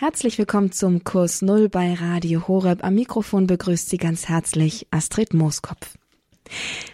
Herzlich willkommen zum Kurs Null bei Radio Horeb. Am Mikrofon begrüßt Sie ganz herzlich Astrid Mooskopf.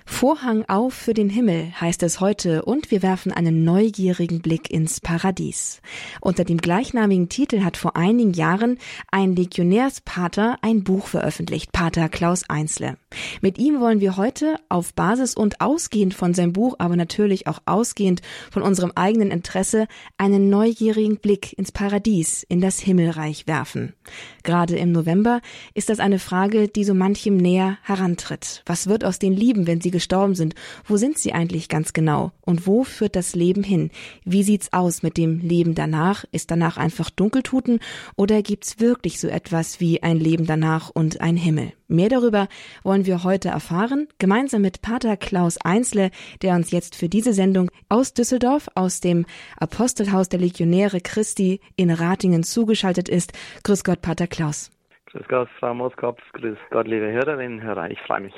Vorhang auf für den Himmel heißt es heute und wir werfen einen neugierigen Blick ins Paradies. Unter dem gleichnamigen Titel hat vor einigen Jahren ein Legionärspater ein Buch veröffentlicht, Pater Klaus Einzle. Mit ihm wollen wir heute auf Basis und ausgehend von seinem Buch, aber natürlich auch ausgehend von unserem eigenen Interesse, einen neugierigen Blick ins Paradies, in das Himmelreich werfen. Gerade im November ist das eine Frage, die so manchem näher herantritt. Was wird aus den Lieben, wenn sie gestorben sind? Wo sind sie eigentlich ganz genau? Und wo führt das Leben hin? Wie sieht's aus mit dem Leben danach? Ist danach einfach Dunkeltuten oder gibt's wirklich so etwas wie ein Leben danach und ein Himmel? Mehr darüber wollen wir heute erfahren, gemeinsam mit Pater Klaus Einzle, der uns jetzt für diese Sendung aus Düsseldorf, aus dem Apostelhaus der Legionäre Christi in Ratingen zugeschaltet ist. Grüß Gott, Pater Klaus. Grüß Gott, Frau Moskopf, grüß Gott, liebe Hörerinnen, Hörer, ich freue mich.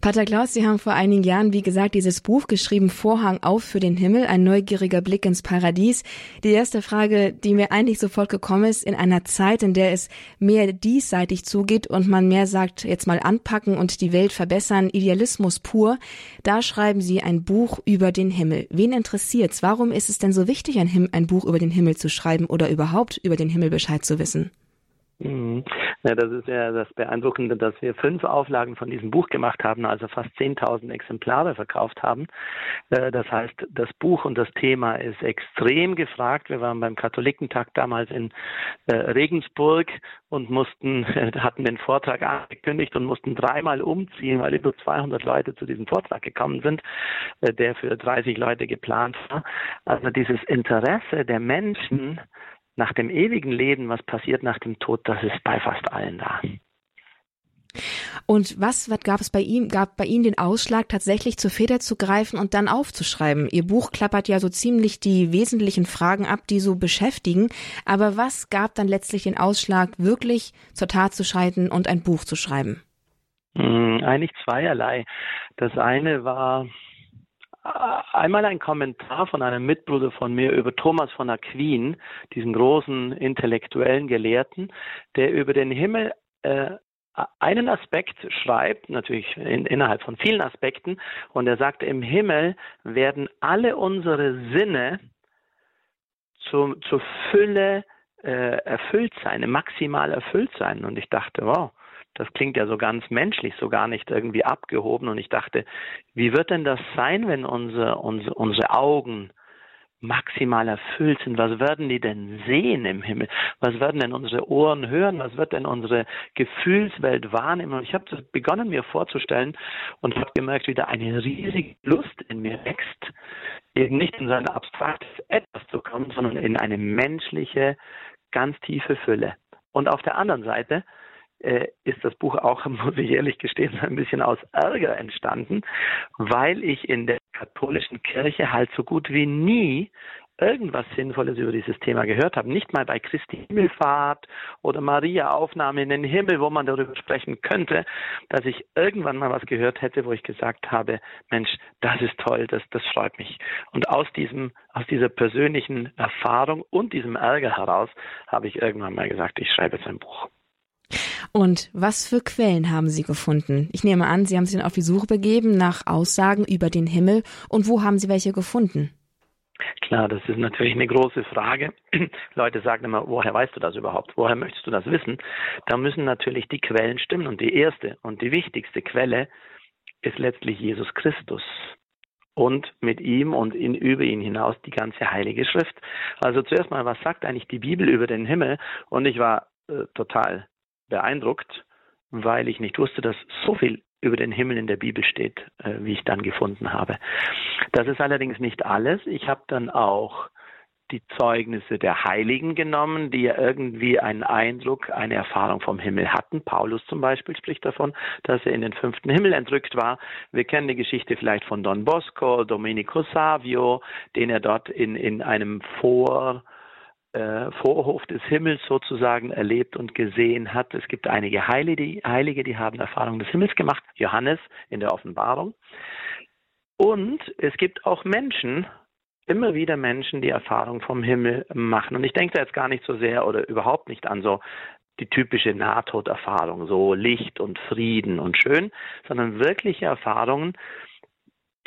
Pater Klaus, Sie haben vor einigen Jahren, wie gesagt, dieses Buch geschrieben, Vorhang auf für den Himmel, ein neugieriger Blick ins Paradies. Die erste Frage, die mir eigentlich sofort gekommen ist, in einer Zeit, in der es mehr diesseitig zugeht und man mehr sagt, jetzt mal anpacken und die Welt verbessern, Idealismus pur, da schreiben Sie ein Buch über den Himmel. Wen interessiert's? Warum ist es denn so wichtig, ein, ein Buch über den Himmel zu schreiben oder überhaupt über den Himmel Bescheid zu wissen? Mhm. Ja, das ist ja das Beeindruckende, dass wir fünf Auflagen von diesem Buch gemacht haben, also fast 10.000 Exemplare verkauft haben. Äh, das heißt, das Buch und das Thema ist extrem gefragt. Wir waren beim Katholikentag damals in äh, Regensburg und mussten, hatten den Vortrag angekündigt und mussten dreimal umziehen, weil über 200 Leute zu diesem Vortrag gekommen sind, äh, der für 30 Leute geplant war. Also dieses Interesse der Menschen, nach dem ewigen Leben, was passiert nach dem Tod, das ist bei fast allen da. Und was, was gab es bei ihm, gab bei Ihnen den Ausschlag, tatsächlich zur Feder zu greifen und dann aufzuschreiben? Ihr Buch klappert ja so ziemlich die wesentlichen Fragen ab, die so beschäftigen. Aber was gab dann letztlich den Ausschlag, wirklich zur Tat zu schreiten und ein Buch zu schreiben? Hm, eigentlich zweierlei. Das eine war einmal ein Kommentar von einem Mitbruder von mir über Thomas von Aquin, diesen großen intellektuellen Gelehrten, der über den Himmel äh, einen Aspekt schreibt, natürlich in, innerhalb von vielen Aspekten, und er sagt, im Himmel werden alle unsere Sinne zu, zur Fülle äh, erfüllt sein, maximal erfüllt sein. Und ich dachte, wow, das klingt ja so ganz menschlich, so gar nicht irgendwie abgehoben. Und ich dachte, wie wird denn das sein, wenn unsere, unsere, unsere Augen maximal erfüllt sind? Was werden die denn sehen im Himmel? Was werden denn unsere Ohren hören? Was wird denn unsere Gefühlswelt wahrnehmen? Und ich habe begonnen mir vorzustellen und habe gemerkt, wie da eine riesige Lust in mir wächst, eben nicht in so ein abstraktes Etwas zu kommen, sondern in eine menschliche, ganz tiefe Fülle. Und auf der anderen Seite äh, ist das Buch auch, muss ich ehrlich gestehen, ein bisschen aus Ärger entstanden, weil ich in der katholischen Kirche halt so gut wie nie irgendwas Sinnvolles über dieses Thema gehört habe. Nicht mal bei Christi Himmelfahrt oder Maria Aufnahme in den Himmel, wo man darüber sprechen könnte, dass ich irgendwann mal was gehört hätte, wo ich gesagt habe, Mensch, das ist toll, das, das freut mich. Und aus diesem, aus dieser persönlichen Erfahrung und diesem Ärger heraus habe ich irgendwann mal gesagt, ich schreibe jetzt ein Buch. Und was für Quellen haben Sie gefunden? Ich nehme an, Sie haben sich auf die Suche begeben nach Aussagen über den Himmel. Und wo haben Sie welche gefunden? Klar, das ist natürlich eine große Frage. Leute sagen immer, woher weißt du das überhaupt? Woher möchtest du das wissen? Da müssen natürlich die Quellen stimmen. Und die erste und die wichtigste Quelle ist letztlich Jesus Christus. Und mit ihm und in, über ihn hinaus die ganze Heilige Schrift. Also zuerst mal, was sagt eigentlich die Bibel über den Himmel? Und ich war äh, total beeindruckt, weil ich nicht wusste, dass so viel über den Himmel in der Bibel steht, äh, wie ich dann gefunden habe. Das ist allerdings nicht alles. Ich habe dann auch die Zeugnisse der Heiligen genommen, die ja irgendwie einen Eindruck, eine Erfahrung vom Himmel hatten. Paulus zum Beispiel spricht davon, dass er in den fünften Himmel entrückt war. Wir kennen die Geschichte vielleicht von Don Bosco, Domenico Savio, den er dort in, in einem Vor, äh, Vorhof des Himmels sozusagen erlebt und gesehen hat. Es gibt einige Heilige die, Heilige, die haben Erfahrungen des Himmels gemacht. Johannes in der Offenbarung. Und es gibt auch Menschen immer wieder Menschen die Erfahrung vom Himmel machen. Und ich denke da jetzt gar nicht so sehr oder überhaupt nicht an so die typische Nahtoderfahrung, so Licht und Frieden und schön, sondern wirkliche Erfahrungen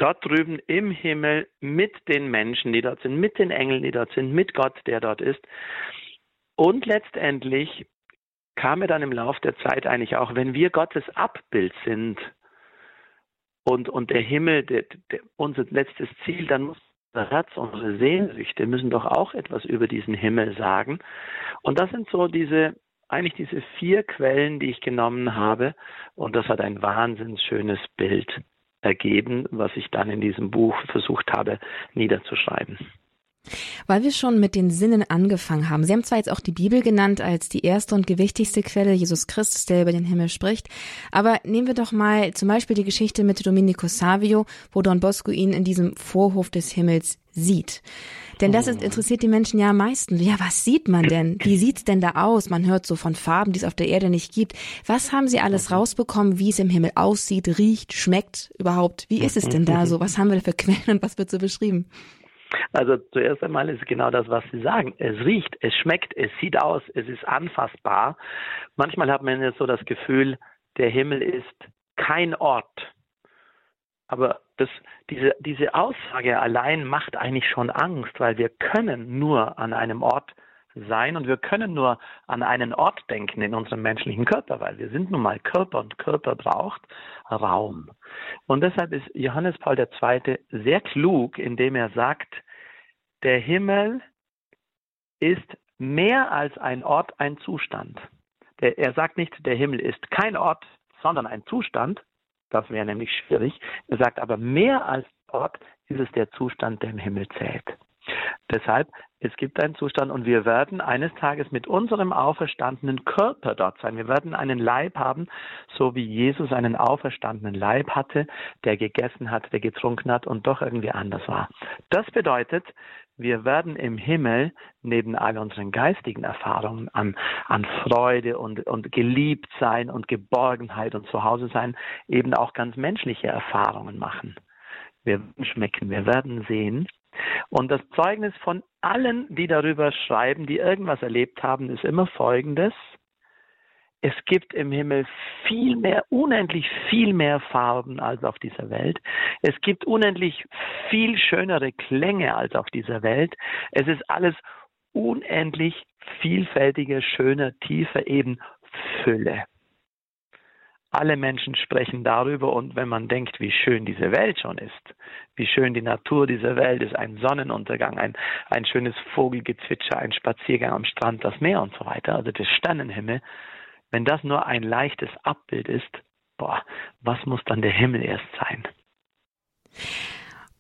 dort drüben im Himmel mit den Menschen, die dort sind, mit den Engeln, die dort sind, mit Gott, der dort ist. Und letztendlich kam mir dann im Lauf der Zeit eigentlich auch, wenn wir Gottes Abbild sind und, und der Himmel der, der, unser letztes Ziel, dann muss unser Herz, unsere Sehnsüchte müssen doch auch etwas über diesen Himmel sagen. Und das sind so diese eigentlich diese vier Quellen, die ich genommen habe. Und das hat ein wahnsinnig schönes Bild ergeben, was ich dann in diesem Buch versucht habe niederzuschreiben. Weil wir schon mit den Sinnen angefangen haben. Sie haben zwar jetzt auch die Bibel genannt als die erste und gewichtigste Quelle, Jesus Christus, der über den Himmel spricht. Aber nehmen wir doch mal zum Beispiel die Geschichte mit Domenico Savio, wo Don Bosco ihn in diesem Vorhof des Himmels sieht. Denn das ist, interessiert die Menschen ja am meisten. Ja, was sieht man denn? Wie sieht's denn da aus? Man hört so von Farben, die es auf der Erde nicht gibt. Was haben Sie alles mhm. rausbekommen, wie es im Himmel aussieht, riecht, schmeckt überhaupt? Wie ist es denn da so? Was haben wir für Quellen und was wird so beschrieben? Also zuerst einmal ist es genau das, was Sie sagen. Es riecht, es schmeckt, es sieht aus, es ist anfassbar. Manchmal hat man jetzt so das Gefühl, der Himmel ist kein Ort. Aber das, diese, diese Aussage allein macht eigentlich schon Angst, weil wir können nur an einem Ort sein und wir können nur an einen Ort denken in unserem menschlichen Körper, weil wir sind nun mal Körper und Körper braucht Raum. Und deshalb ist Johannes Paul II. sehr klug, indem er sagt, der Himmel ist mehr als ein Ort, ein Zustand. Der, er sagt nicht, der Himmel ist kein Ort, sondern ein Zustand, das wäre nämlich schwierig. Er sagt aber, mehr als Ort ist es der Zustand, der im Himmel zählt. Deshalb, es gibt einen Zustand und wir werden eines Tages mit unserem auferstandenen Körper dort sein. Wir werden einen Leib haben, so wie Jesus einen auferstandenen Leib hatte, der gegessen hat, der getrunken hat und doch irgendwie anders war. Das bedeutet, wir werden im Himmel neben all unseren geistigen Erfahrungen an, an Freude und, und geliebt sein und Geborgenheit und Zuhause sein, eben auch ganz menschliche Erfahrungen machen. Wir werden schmecken, wir werden sehen. Und das Zeugnis von allen, die darüber schreiben, die irgendwas erlebt haben, ist immer folgendes es gibt im Himmel viel mehr, unendlich viel mehr Farben als auf dieser Welt. Es gibt unendlich viel schönere Klänge als auf dieser Welt. Es ist alles unendlich vielfältiger, schöner, tiefer, eben Fülle. Alle Menschen sprechen darüber und wenn man denkt, wie schön diese Welt schon ist, wie schön die Natur dieser Welt ist, ein Sonnenuntergang, ein, ein schönes Vogelgezwitscher, ein Spaziergang am Strand, das Meer und so weiter, also der Sternenhimmel, wenn das nur ein leichtes Abbild ist, boah, was muss dann der Himmel erst sein?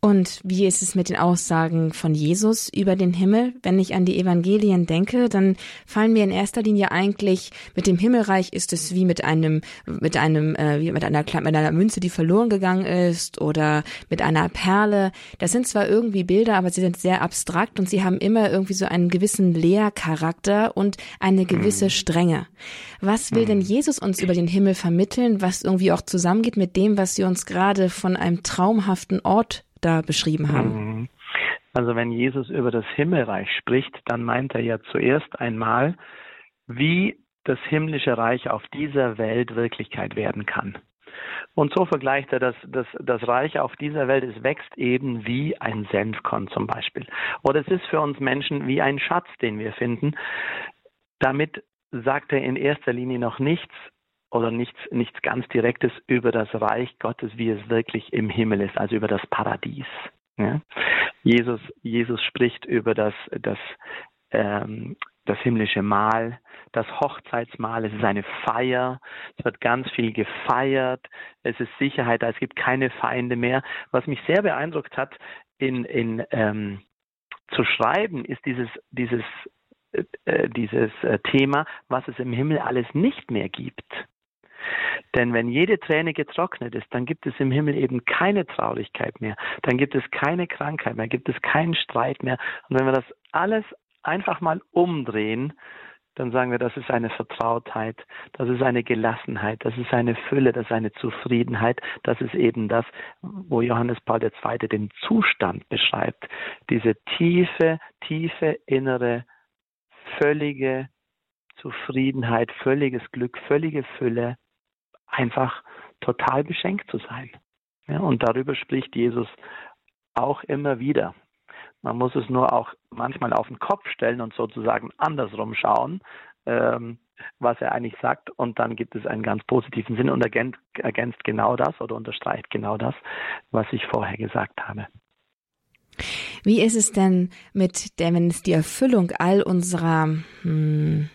Und wie ist es mit den Aussagen von Jesus über den Himmel? Wenn ich an die Evangelien denke, dann fallen mir in erster Linie eigentlich mit dem Himmelreich ist es wie mit einem mit einem äh, wie mit einer mit einer Münze, die verloren gegangen ist oder mit einer Perle. Das sind zwar irgendwie Bilder, aber sie sind sehr abstrakt und sie haben immer irgendwie so einen gewissen Lehrcharakter und eine gewisse mhm. Strenge. Was will denn mhm. Jesus uns über den Himmel vermitteln, was irgendwie auch zusammengeht mit dem, was sie uns gerade von einem traumhaften Ort da beschrieben haben? Mhm. Also wenn Jesus über das Himmelreich spricht, dann meint er ja zuerst einmal, wie das himmlische Reich auf dieser Welt Wirklichkeit werden kann. Und so vergleicht er das, das, das Reich auf dieser Welt, es wächst eben wie ein Senfkorn zum Beispiel. Oder es ist für uns Menschen wie ein Schatz, den wir finden. Damit sagt er in erster Linie noch nichts oder nichts, nichts ganz Direktes über das Reich Gottes, wie es wirklich im Himmel ist, also über das Paradies. Ja? Jesus, Jesus spricht über das, das, ähm, das himmlische Mahl, das Hochzeitsmahl, es ist eine Feier, es wird ganz viel gefeiert, es ist Sicherheit, es gibt keine Feinde mehr. Was mich sehr beeindruckt hat, in, in ähm, zu schreiben, ist dieses, dieses, äh, dieses äh, Thema, was es im Himmel alles nicht mehr gibt. Denn wenn jede Träne getrocknet ist, dann gibt es im Himmel eben keine Traurigkeit mehr, dann gibt es keine Krankheit mehr, gibt es keinen Streit mehr. Und wenn wir das alles einfach mal umdrehen, dann sagen wir, das ist eine Vertrautheit, das ist eine Gelassenheit, das ist eine Fülle, das ist eine Zufriedenheit, das ist eben das, wo Johannes Paul II. den Zustand beschreibt, diese tiefe, tiefe innere, völlige Zufriedenheit, völliges Glück, völlige Fülle, einfach total beschenkt zu sein. Ja, und darüber spricht Jesus auch immer wieder. Man muss es nur auch manchmal auf den Kopf stellen und sozusagen andersrum schauen, ähm, was er eigentlich sagt. Und dann gibt es einen ganz positiven Sinn und ergänzt, ergänzt genau das oder unterstreicht genau das, was ich vorher gesagt habe. Wie ist es denn mit der, wenn es die Erfüllung all unserer hm,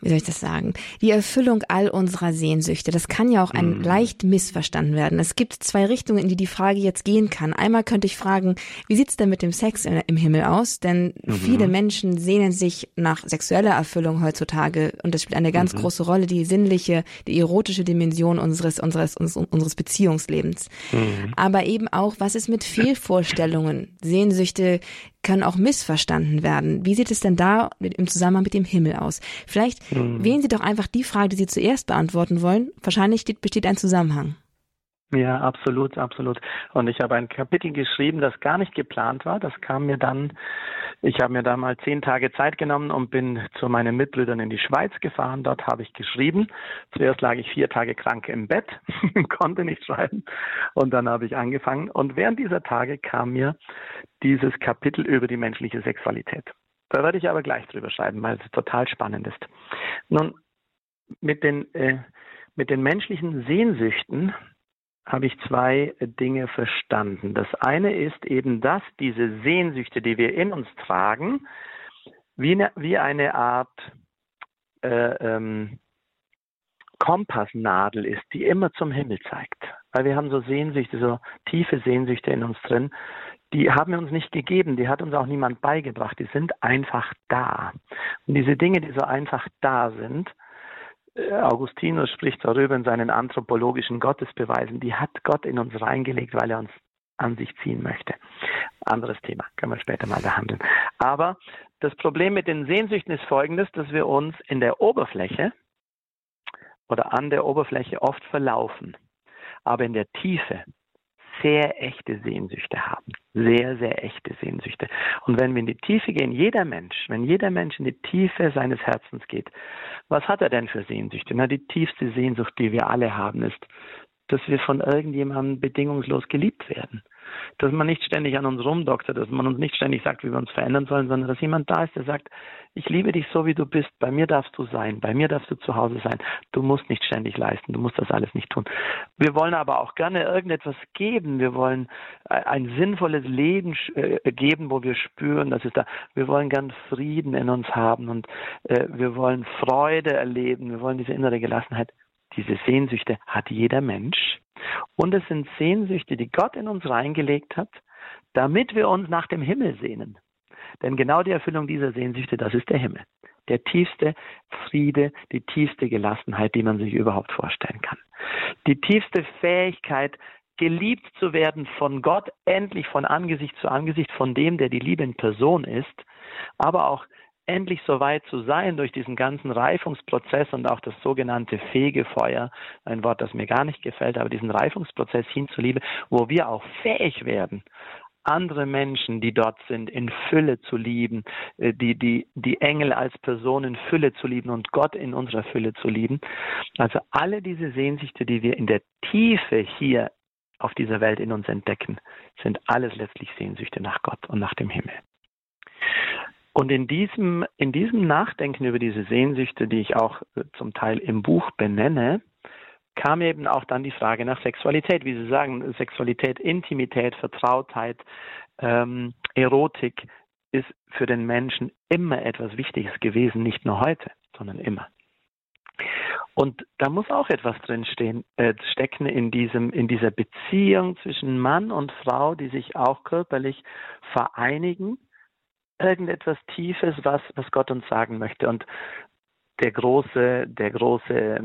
wie soll ich das sagen, die Erfüllung all unserer Sehnsüchte. Das kann ja auch ein mhm. leicht missverstanden werden. Es gibt zwei Richtungen, in die die Frage jetzt gehen kann. Einmal könnte ich fragen, wie sieht's denn mit dem Sex im Himmel aus? Denn mhm. viele Menschen sehnen sich nach sexueller Erfüllung heutzutage und das spielt eine ganz mhm. große Rolle, die sinnliche, die erotische Dimension unseres, unseres, unseres Beziehungslebens. Mhm. Aber eben auch, was ist mit Fehlvorstellungen, Sehnsüchte, können auch missverstanden werden. Wie sieht es denn da im Zusammenhang mit dem Himmel aus? Vielleicht hm. wählen Sie doch einfach die Frage, die Sie zuerst beantworten wollen. Wahrscheinlich steht, besteht ein Zusammenhang. Ja, absolut, absolut. Und ich habe ein Kapitel geschrieben, das gar nicht geplant war. Das kam mir dann, ich habe mir da mal zehn Tage Zeit genommen und bin zu meinen Mitbrüdern in die Schweiz gefahren. Dort habe ich geschrieben. Zuerst lag ich vier Tage krank im Bett, konnte nicht schreiben. Und dann habe ich angefangen. Und während dieser Tage kam mir dieses Kapitel über die menschliche Sexualität. Da werde ich aber gleich drüber schreiben, weil es total spannend ist. Nun, mit den, äh, mit den menschlichen Sehnsüchten habe ich zwei Dinge verstanden. Das eine ist eben, dass diese Sehnsüchte, die wir in uns tragen, wie eine, wie eine Art äh, ähm, Kompassnadel ist, die immer zum Himmel zeigt. Weil wir haben so Sehnsüchte, so tiefe Sehnsüchte in uns drin, die haben wir uns nicht gegeben, die hat uns auch niemand beigebracht, die sind einfach da. Und diese Dinge, die so einfach da sind, Augustinus spricht darüber in seinen anthropologischen Gottesbeweisen, die hat Gott in uns reingelegt, weil er uns an sich ziehen möchte. Anderes Thema, können wir später mal behandeln. Aber das Problem mit den Sehnsüchten ist folgendes, dass wir uns in der Oberfläche oder an der Oberfläche oft verlaufen. Aber in der Tiefe sehr echte Sehnsüchte haben. Sehr, sehr echte Sehnsüchte. Und wenn wir in die Tiefe gehen, jeder Mensch, wenn jeder Mensch in die Tiefe seines Herzens geht, was hat er denn für Sehnsüchte? Na, die tiefste Sehnsucht, die wir alle haben, ist, dass wir von irgendjemandem bedingungslos geliebt werden dass man nicht ständig an uns rumdoktert, dass man uns nicht ständig sagt, wie wir uns verändern sollen, sondern dass jemand da ist, der sagt, ich liebe dich so, wie du bist, bei mir darfst du sein, bei mir darfst du zu Hause sein, du musst nicht ständig leisten, du musst das alles nicht tun. Wir wollen aber auch gerne irgendetwas geben, wir wollen ein sinnvolles Leben äh, geben, wo wir spüren, dass es da, wir wollen gern Frieden in uns haben und äh, wir wollen Freude erleben, wir wollen diese innere Gelassenheit. Diese Sehnsüchte hat jeder Mensch. Und es sind Sehnsüchte, die Gott in uns reingelegt hat, damit wir uns nach dem Himmel sehnen. Denn genau die Erfüllung dieser Sehnsüchte, das ist der Himmel. Der tiefste Friede, die tiefste Gelassenheit, die man sich überhaupt vorstellen kann. Die tiefste Fähigkeit, geliebt zu werden von Gott, endlich von Angesicht zu Angesicht, von dem, der die Liebe in Person ist, aber auch endlich so weit zu sein durch diesen ganzen Reifungsprozess und auch das sogenannte Fegefeuer, ein Wort, das mir gar nicht gefällt, aber diesen Reifungsprozess hin zur Liebe, wo wir auch fähig werden, andere Menschen, die dort sind, in Fülle zu lieben, äh, die, die, die Engel als Person in Fülle zu lieben und Gott in unserer Fülle zu lieben. Also alle diese Sehnsüchte, die wir in der Tiefe hier auf dieser Welt in uns entdecken, sind alles letztlich Sehnsüchte nach Gott und nach dem Himmel. Und in diesem, in diesem Nachdenken über diese Sehnsüchte, die ich auch äh, zum Teil im Buch benenne, kam eben auch dann die Frage nach Sexualität. Wie Sie sagen, Sexualität, Intimität, Vertrautheit, ähm, Erotik ist für den Menschen immer etwas Wichtiges gewesen, nicht nur heute, sondern immer. Und da muss auch etwas drinstehen, äh, stecken in diesem, in dieser Beziehung zwischen Mann und Frau, die sich auch körperlich vereinigen irgendetwas Tiefes, was, was Gott uns sagen möchte. Und der große, der große,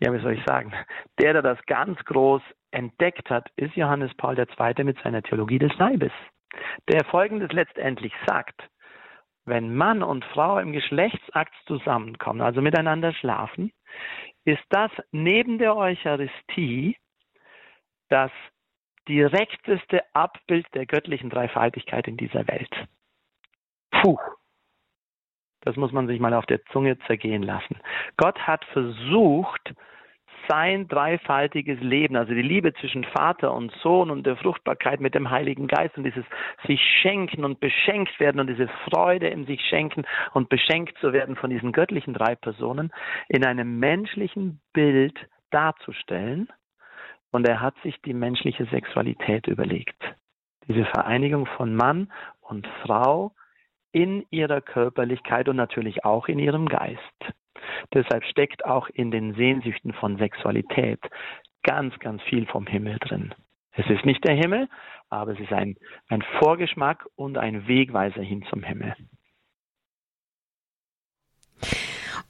ja, wie soll ich sagen, der, der das ganz groß entdeckt hat, ist Johannes Paul II. mit seiner Theologie des Leibes, der Folgendes letztendlich sagt. wenn Mann und Frau im Geschlechtsakt zusammenkommen, also miteinander schlafen, ist das neben der Eucharistie das direkteste Abbild der göttlichen Dreifaltigkeit in dieser Welt. Puh. Das muss man sich mal auf der Zunge zergehen lassen. Gott hat versucht, sein dreifaltiges Leben, also die Liebe zwischen Vater und Sohn und der Fruchtbarkeit mit dem Heiligen Geist und dieses sich schenken und beschenkt werden und diese Freude in sich schenken und beschenkt zu werden von diesen göttlichen drei Personen in einem menschlichen Bild darzustellen. Und er hat sich die menschliche Sexualität überlegt. Diese Vereinigung von Mann und Frau in ihrer Körperlichkeit und natürlich auch in ihrem Geist. Deshalb steckt auch in den Sehnsüchten von Sexualität ganz, ganz viel vom Himmel drin. Es ist nicht der Himmel, aber es ist ein, ein Vorgeschmack und ein Wegweiser hin zum Himmel.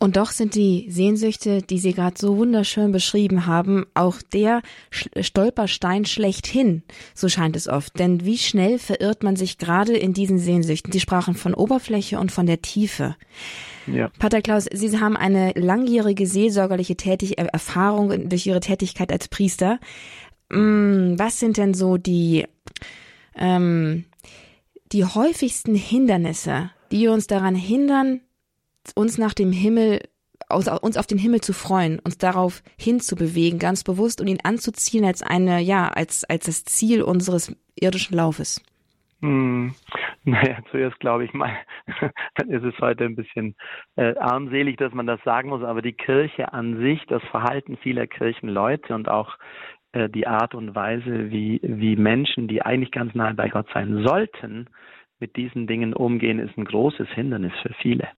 Und doch sind die Sehnsüchte, die Sie gerade so wunderschön beschrieben haben, auch der Stolperstein schlechthin, so scheint es oft. Denn wie schnell verirrt man sich gerade in diesen Sehnsüchten? Sie sprachen von Oberfläche und von der Tiefe. Ja. Pater Klaus, Sie haben eine langjährige seelsorgerliche Tätig äh, Erfahrung durch Ihre Tätigkeit als Priester. Mm, was sind denn so die, ähm, die häufigsten Hindernisse, die uns daran hindern, uns nach dem Himmel, uns auf den Himmel zu freuen, uns darauf hinzubewegen, ganz bewusst und ihn anzuziehen als eine, ja, als, als das Ziel unseres irdischen Laufes? Hm. Naja, zuerst glaube ich mal, dann ist es heute ein bisschen äh, armselig, dass man das sagen muss, aber die Kirche an sich, das Verhalten vieler Kirchenleute und auch äh, die Art und Weise, wie, wie Menschen, die eigentlich ganz nahe bei Gott sein sollten, mit diesen Dingen umgehen, ist ein großes Hindernis für viele.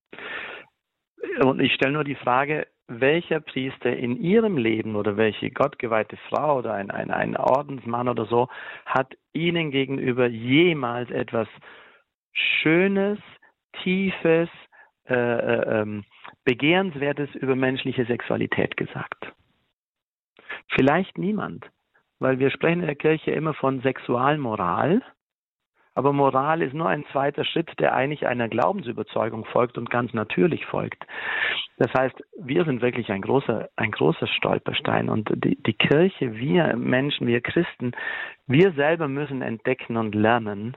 Und ich stelle nur die Frage, welcher Priester in ihrem Leben oder welche gottgeweihte Frau oder ein, ein, ein Ordensmann oder so hat ihnen gegenüber jemals etwas Schönes, Tiefes, äh, äh, ähm, Begehrenswertes über menschliche Sexualität gesagt? Vielleicht niemand, weil wir sprechen in der Kirche immer von Sexualmoral aber Moral ist nur ein zweiter Schritt, der eigentlich einer Glaubensüberzeugung folgt und ganz natürlich folgt. Das heißt, wir sind wirklich ein großer, ein großer Stolperstein und die, die Kirche, wir Menschen, wir Christen, wir selber müssen entdecken und lernen,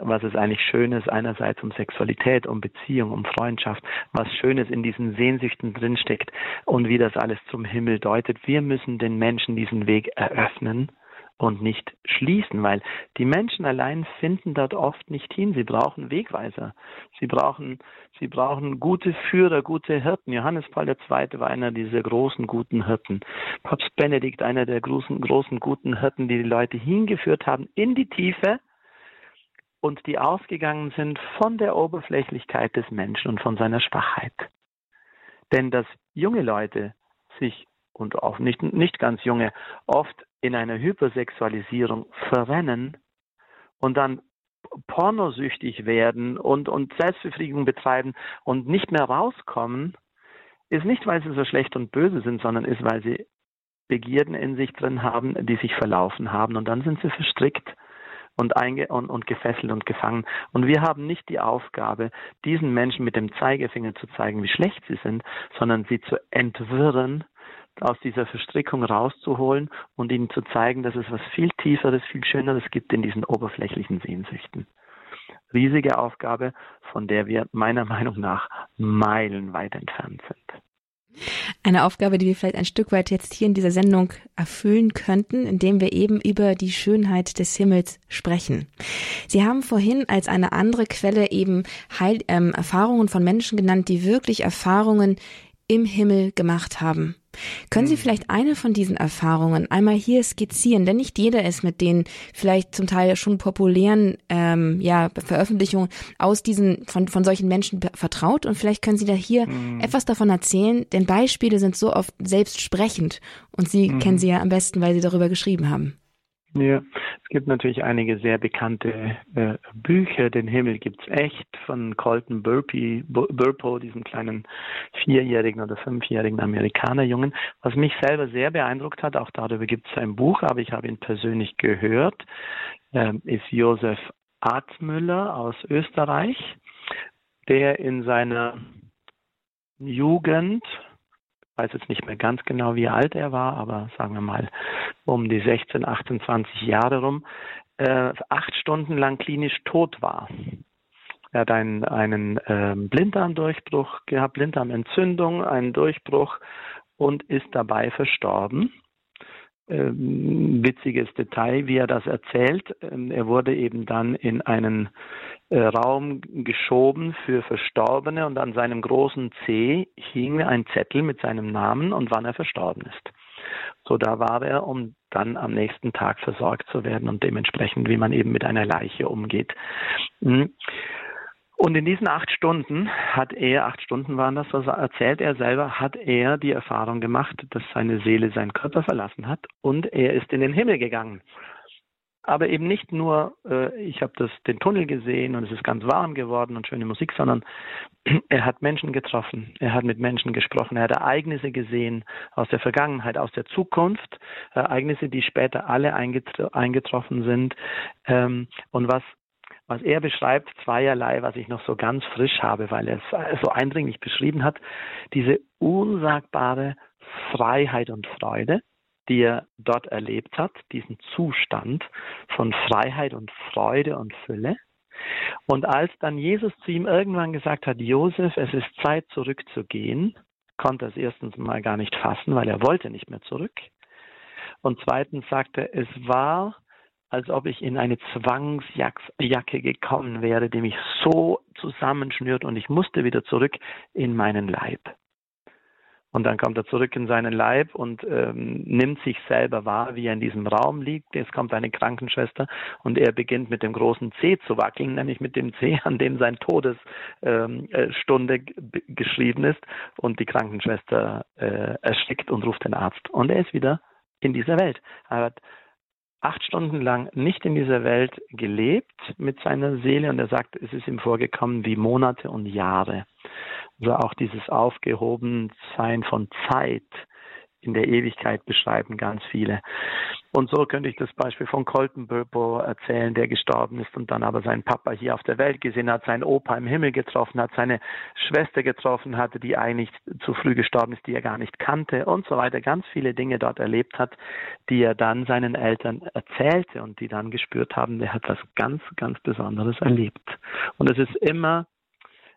was es eigentlich Schönes einerseits um Sexualität, um Beziehung, um Freundschaft, was Schönes in diesen Sehnsüchten drinsteckt und wie das alles zum Himmel deutet. Wir müssen den Menschen diesen Weg eröffnen und nicht schließen, weil die Menschen allein finden dort oft nicht hin. Sie brauchen Wegweiser. Sie brauchen, sie brauchen gute Führer, gute Hirten. Johannes Paul II. war einer dieser großen guten Hirten. Papst Benedikt einer der großen, großen guten Hirten, die die Leute hingeführt haben in die Tiefe und die ausgegangen sind von der Oberflächlichkeit des Menschen und von seiner Schwachheit. Denn dass junge Leute sich und auch nicht, nicht ganz junge oft in einer Hypersexualisierung verrennen und dann pornosüchtig werden und, und Selbstbefriedigung betreiben und nicht mehr rauskommen, ist nicht, weil sie so schlecht und böse sind, sondern ist, weil sie Begierden in sich drin haben, die sich verlaufen haben und dann sind sie verstrickt und, einge und, und gefesselt und gefangen. Und wir haben nicht die Aufgabe, diesen Menschen mit dem Zeigefinger zu zeigen, wie schlecht sie sind, sondern sie zu entwirren aus dieser Verstrickung rauszuholen und ihnen zu zeigen, dass es was viel Tieferes, viel Schöneres gibt in diesen oberflächlichen Sehnsüchten. Riesige Aufgabe, von der wir meiner Meinung nach meilenweit entfernt sind. Eine Aufgabe, die wir vielleicht ein Stück weit jetzt hier in dieser Sendung erfüllen könnten, indem wir eben über die Schönheit des Himmels sprechen. Sie haben vorhin als eine andere Quelle eben Heil, ähm, Erfahrungen von Menschen genannt, die wirklich Erfahrungen im Himmel gemacht haben. Können Sie hm. vielleicht eine von diesen Erfahrungen einmal hier skizzieren? Denn nicht jeder ist mit den vielleicht zum Teil schon populären ähm, ja, Veröffentlichungen aus diesen von, von solchen Menschen vertraut und vielleicht können Sie da hier mhm. etwas davon erzählen, denn Beispiele sind so oft selbstsprechend und Sie mhm. kennen sie ja am besten, weil Sie darüber geschrieben haben. Ja, es gibt natürlich einige sehr bekannte äh, Bücher. Den Himmel gibt's echt von Colton Burpee, Burpo, diesem kleinen vierjährigen oder fünfjährigen Amerikanerjungen. Was mich selber sehr beeindruckt hat, auch darüber gibt's ein Buch, aber ich habe ihn persönlich gehört, ähm, ist Josef Artmüller aus Österreich. der in seiner Jugend, weiß jetzt nicht mehr ganz genau, wie alt er war, aber sagen wir mal um die 16, 18, 20 Jahre rum, äh, acht Stunden lang klinisch tot war. Er hat einen, einen äh, Blinddarmdurchbruch gehabt, Blinddarmentzündung, einen Durchbruch und ist dabei verstorben. Ähm, witziges Detail, wie er das erzählt. Ähm, er wurde eben dann in einen äh, Raum geschoben für Verstorbene und an seinem großen C hing ein Zettel mit seinem Namen und wann er verstorben ist. So, da war er, um dann am nächsten Tag versorgt zu werden und dementsprechend, wie man eben mit einer Leiche umgeht. Mhm. Und in diesen acht Stunden hat er, acht Stunden waren das, was erzählt er selber, hat er die Erfahrung gemacht, dass seine Seele seinen Körper verlassen hat und er ist in den Himmel gegangen. Aber eben nicht nur, äh, ich habe den Tunnel gesehen und es ist ganz warm geworden und schöne Musik, sondern er hat Menschen getroffen, er hat mit Menschen gesprochen, er hat Ereignisse gesehen aus der Vergangenheit, aus der Zukunft, Ereignisse, die später alle eingetroffen sind. Ähm, und was was er beschreibt, zweierlei, was ich noch so ganz frisch habe, weil er es so eindringlich beschrieben hat, diese unsagbare Freiheit und Freude, die er dort erlebt hat, diesen Zustand von Freiheit und Freude und Fülle. Und als dann Jesus zu ihm irgendwann gesagt hat, Josef, es ist Zeit zurückzugehen, konnte er es erstens mal gar nicht fassen, weil er wollte nicht mehr zurück. Und zweitens sagte es war als ob ich in eine Zwangsjacke gekommen wäre, die mich so zusammenschnürt und ich musste wieder zurück in meinen Leib. Und dann kommt er zurück in seinen Leib und ähm, nimmt sich selber wahr, wie er in diesem Raum liegt. Jetzt kommt eine Krankenschwester und er beginnt mit dem großen C zu wackeln, nämlich mit dem C, an dem sein Todesstunde ähm, äh, geschrieben ist. Und die Krankenschwester äh, erstickt und ruft den Arzt. Und er ist wieder in dieser Welt. Er hat acht Stunden lang nicht in dieser Welt gelebt mit seiner Seele und er sagt, es ist ihm vorgekommen wie Monate und Jahre. Also auch dieses Aufgehobensein von Zeit in der Ewigkeit beschreiben ganz viele. Und so könnte ich das Beispiel von Colton Burpo erzählen, der gestorben ist und dann aber seinen Papa hier auf der Welt gesehen hat, seinen Opa im Himmel getroffen hat, seine Schwester getroffen hatte, die eigentlich zu früh gestorben ist, die er gar nicht kannte und so weiter. Ganz viele Dinge dort erlebt hat, die er dann seinen Eltern erzählte und die dann gespürt haben, der hat was ganz, ganz Besonderes erlebt. Und es ist immer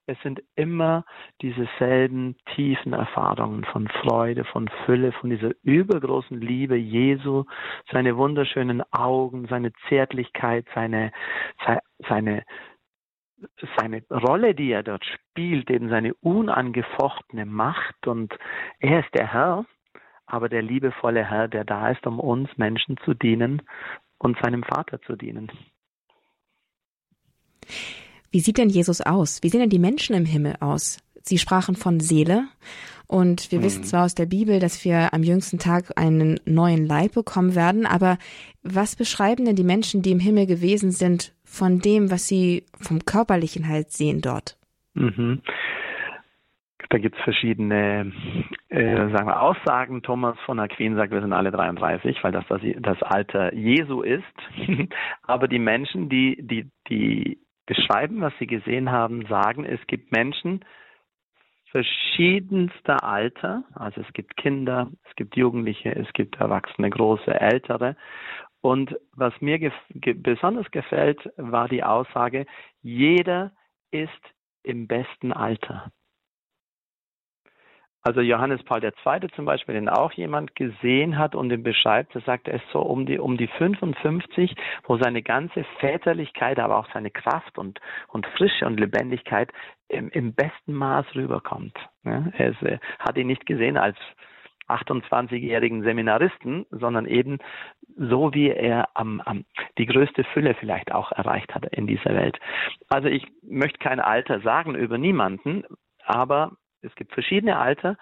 es sind immer diese selben tiefen Erfahrungen von Freude, von Fülle, von dieser übergroßen Liebe Jesu, seine wunderschönen Augen, seine Zärtlichkeit, seine, seine, seine Rolle, die er dort spielt, eben seine unangefochtene Macht. Und er ist der Herr, aber der liebevolle Herr, der da ist, um uns Menschen zu dienen und seinem Vater zu dienen. Wie sieht denn Jesus aus? Wie sehen denn die Menschen im Himmel aus? Sie sprachen von Seele. Und wir mhm. wissen zwar aus der Bibel, dass wir am jüngsten Tag einen neuen Leib bekommen werden, aber was beschreiben denn die Menschen, die im Himmel gewesen sind, von dem, was sie vom körperlichen halt sehen dort? Mhm. Da gibt es verschiedene äh, sagen wir, Aussagen. Thomas von Aquin sagt, wir sind alle 33, weil das das, das Alter Jesu ist. Aber die Menschen, die, die, die beschreiben, was sie gesehen haben, sagen, es gibt Menschen verschiedenster Alter, also es gibt Kinder, es gibt Jugendliche, es gibt Erwachsene, große, ältere. Und was mir gef ge besonders gefällt, war die Aussage, jeder ist im besten Alter. Also Johannes Paul II. zum Beispiel, den auch jemand gesehen hat und den beschreibt, er sagt, er ist so um die, um die 55, wo seine ganze Väterlichkeit, aber auch seine Kraft und, und Frische und Lebendigkeit im, im besten Maß rüberkommt. Ja, er ist, hat ihn nicht gesehen als 28-jährigen Seminaristen, sondern eben so, wie er am, am, die größte Fülle vielleicht auch erreicht hat in dieser Welt. Also ich möchte kein Alter sagen über niemanden, aber es gibt verschiedene Alter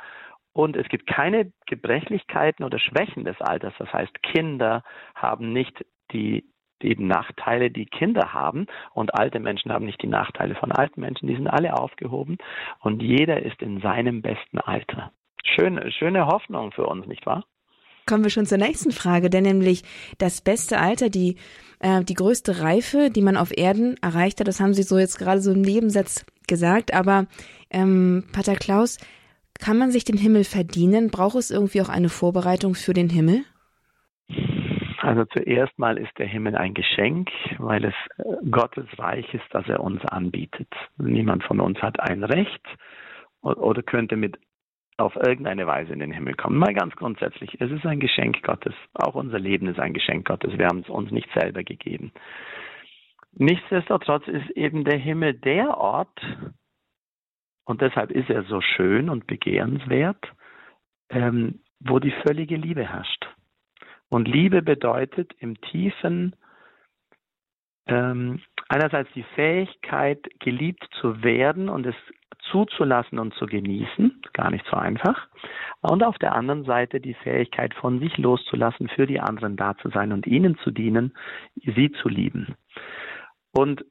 und es gibt keine Gebrechlichkeiten oder Schwächen des Alters. Das heißt, Kinder haben nicht die, die Nachteile, die Kinder haben und alte Menschen haben nicht die Nachteile von alten Menschen. Die sind alle aufgehoben und jeder ist in seinem besten Alter. Schöne, schöne Hoffnung für uns, nicht wahr? Kommen wir schon zur nächsten Frage, denn nämlich das beste Alter, die, äh, die größte Reife, die man auf Erden erreicht hat, das haben Sie so jetzt gerade so im Nebensatz gesagt, aber ähm, Pater Klaus, kann man sich den Himmel verdienen? Braucht es irgendwie auch eine Vorbereitung für den Himmel? Also zuerst mal ist der Himmel ein Geschenk, weil es äh, Gottes Reich ist, das er uns anbietet. Niemand von uns hat ein Recht oder könnte mit auf irgendeine Weise in den Himmel kommen. Mal ganz grundsätzlich, es ist ein Geschenk Gottes. Auch unser Leben ist ein Geschenk Gottes. Wir haben es uns nicht selber gegeben. Nichtsdestotrotz ist eben der Himmel der Ort, und deshalb ist er so schön und begehrenswert, ähm, wo die völlige Liebe herrscht. Und Liebe bedeutet im tiefen ähm, einerseits die Fähigkeit, geliebt zu werden und es zuzulassen und zu genießen, gar nicht so einfach. Und auf der anderen Seite die Fähigkeit, von sich loszulassen, für die anderen da zu sein und ihnen zu dienen, sie zu lieben. Und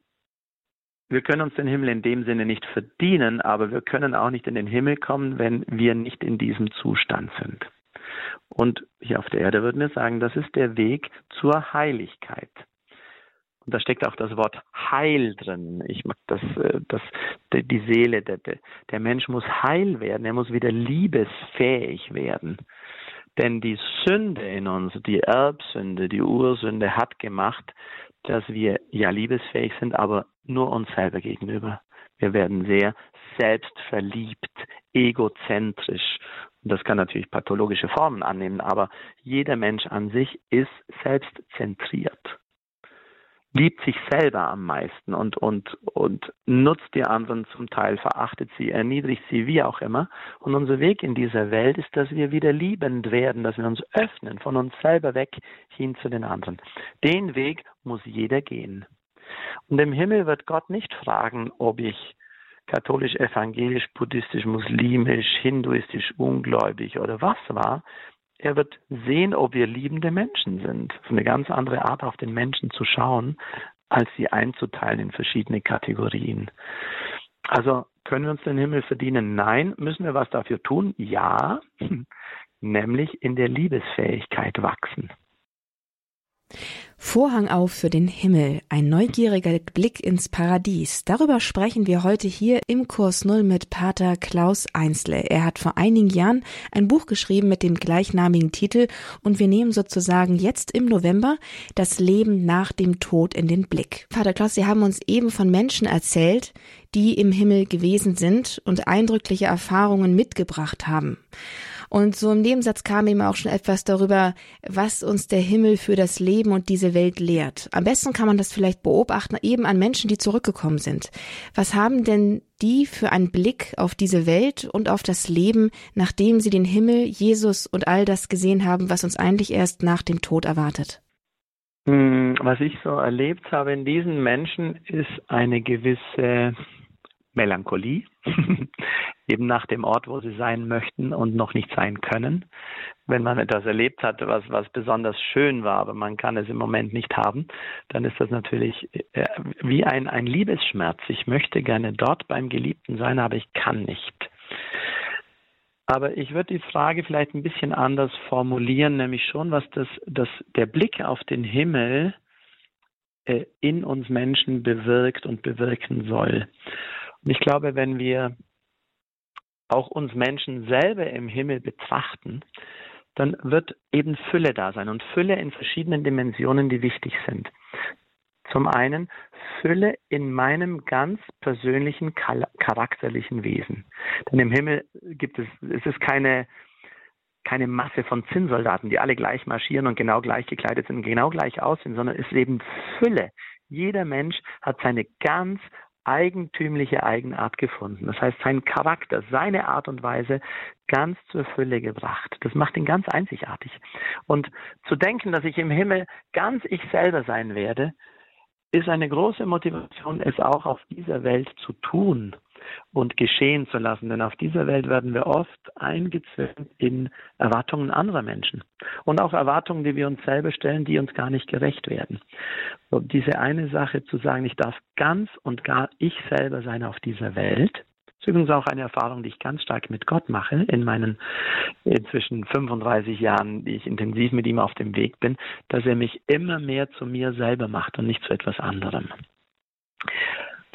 wir können uns den Himmel in dem Sinne nicht verdienen, aber wir können auch nicht in den Himmel kommen, wenn wir nicht in diesem Zustand sind. Und hier auf der Erde würden wir sagen, das ist der Weg zur Heiligkeit. Und da steckt auch das Wort Heil drin. Ich mag das, äh, das, die Seele, der, der Mensch muss heil werden, er muss wieder liebesfähig werden. Denn die Sünde in uns, die Erbsünde, die Ursünde hat gemacht, dass wir ja liebesfähig sind, aber nur uns selber gegenüber. Wir werden sehr selbstverliebt, egozentrisch. Das kann natürlich pathologische Formen annehmen, aber jeder Mensch an sich ist selbstzentriert liebt sich selber am meisten und, und, und nutzt die anderen zum Teil, verachtet sie, erniedrigt sie, wie auch immer. Und unser Weg in dieser Welt ist, dass wir wieder liebend werden, dass wir uns öffnen von uns selber weg hin zu den anderen. Den Weg muss jeder gehen. Und im Himmel wird Gott nicht fragen, ob ich katholisch, evangelisch, buddhistisch, muslimisch, hinduistisch, ungläubig oder was war. Er wird sehen, ob wir liebende Menschen sind. Das ist eine ganz andere Art, auf den Menschen zu schauen, als sie einzuteilen in verschiedene Kategorien. Also können wir uns den Himmel verdienen? Nein. Müssen wir was dafür tun? Ja. Nämlich in der Liebesfähigkeit wachsen. Vorhang auf für den Himmel, ein neugieriger Blick ins Paradies. Darüber sprechen wir heute hier im Kurs Null mit Pater Klaus Einsle. Er hat vor einigen Jahren ein Buch geschrieben mit dem gleichnamigen Titel und wir nehmen sozusagen jetzt im November das Leben nach dem Tod in den Blick. Pater Klaus, Sie haben uns eben von Menschen erzählt, die im Himmel gewesen sind und eindrückliche Erfahrungen mitgebracht haben. Und so im Nebensatz kam eben auch schon etwas darüber, was uns der Himmel für das Leben und diese Welt lehrt. Am besten kann man das vielleicht beobachten, eben an Menschen, die zurückgekommen sind. Was haben denn die für einen Blick auf diese Welt und auf das Leben, nachdem sie den Himmel, Jesus und all das gesehen haben, was uns eigentlich erst nach dem Tod erwartet? Hm, was ich so erlebt habe in diesen Menschen ist eine gewisse Melancholie, eben nach dem Ort, wo sie sein möchten und noch nicht sein können. Wenn man etwas erlebt hat, was, was besonders schön war, aber man kann es im Moment nicht haben, dann ist das natürlich äh, wie ein, ein Liebesschmerz. Ich möchte gerne dort beim Geliebten sein, aber ich kann nicht. Aber ich würde die Frage vielleicht ein bisschen anders formulieren, nämlich schon, was das, das, der Blick auf den Himmel äh, in uns Menschen bewirkt und bewirken soll. Und ich glaube, wenn wir auch uns Menschen selber im Himmel betrachten, dann wird eben Fülle da sein und Fülle in verschiedenen Dimensionen, die wichtig sind. Zum einen Fülle in meinem ganz persönlichen charakterlichen Wesen. Denn im Himmel gibt es, es ist keine, keine Masse von Zinnsoldaten, die alle gleich marschieren und genau gleich gekleidet sind, genau gleich aussehen, sondern es ist eben Fülle. Jeder Mensch hat seine ganz eigentümliche Eigenart gefunden. Das heißt, seinen Charakter, seine Art und Weise ganz zur Fülle gebracht. Das macht ihn ganz einzigartig. Und zu denken, dass ich im Himmel ganz ich selber sein werde, ist eine große Motivation, es auch auf dieser Welt zu tun und geschehen zu lassen. Denn auf dieser Welt werden wir oft eingezwängt in Erwartungen anderer Menschen und auch Erwartungen, die wir uns selber stellen, die uns gar nicht gerecht werden. So, diese eine Sache zu sagen, ich darf ganz und gar ich selber sein auf dieser Welt, ist übrigens auch eine Erfahrung, die ich ganz stark mit Gott mache in meinen inzwischen 35 Jahren, die ich intensiv mit ihm auf dem Weg bin, dass er mich immer mehr zu mir selber macht und nicht zu etwas anderem.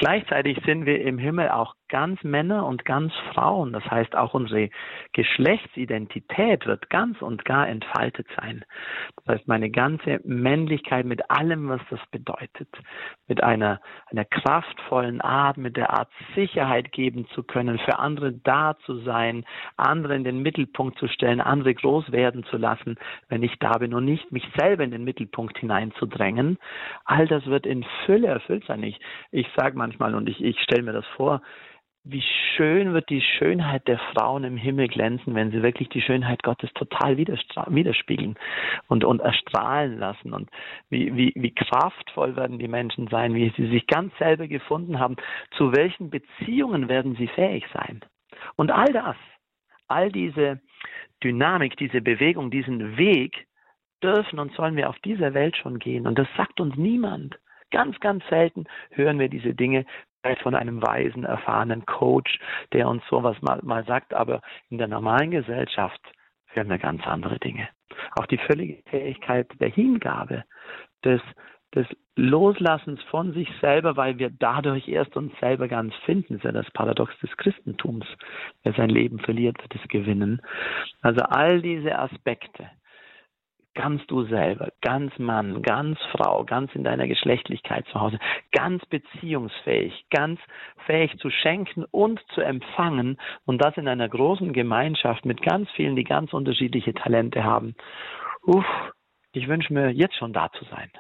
Gleichzeitig sind wir im Himmel auch ganz Männer und ganz Frauen. Das heißt, auch unsere Geschlechtsidentität wird ganz und gar entfaltet sein. Das heißt, meine ganze Männlichkeit mit allem, was das bedeutet, mit einer, einer kraftvollen Art, mit der Art Sicherheit geben zu können, für andere da zu sein, andere in den Mittelpunkt zu stellen, andere groß werden zu lassen, wenn ich da bin und nicht mich selber in den Mittelpunkt hineinzudrängen. All das wird in Fülle erfüllt sein. Ich, ich sage manchmal und ich, ich stelle mir das vor, wie schön wird die Schönheit der Frauen im Himmel glänzen, wenn sie wirklich die Schönheit Gottes total widerspiegeln und, und erstrahlen lassen. Und wie, wie, wie kraftvoll werden die Menschen sein, wie sie sich ganz selber gefunden haben. Zu welchen Beziehungen werden sie fähig sein? Und all das, all diese Dynamik, diese Bewegung, diesen Weg dürfen und sollen wir auf dieser Welt schon gehen. Und das sagt uns niemand. Ganz, ganz selten hören wir diese Dinge von einem weisen, erfahrenen Coach, der uns sowas mal, mal sagt, aber in der normalen Gesellschaft hören wir ganz andere Dinge. Auch die völlige Fähigkeit der Hingabe, des, des Loslassens von sich selber, weil wir dadurch erst uns selber ganz finden, ist ja das Paradox des Christentums. Wer sein Leben verliert, wird es gewinnen. Also all diese Aspekte, ganz du selber, ganz Mann, ganz Frau, ganz in deiner Geschlechtlichkeit zu Hause, ganz beziehungsfähig, ganz fähig zu schenken und zu empfangen und das in einer großen Gemeinschaft mit ganz vielen, die ganz unterschiedliche Talente haben. Uff, ich wünsche mir jetzt schon da zu sein.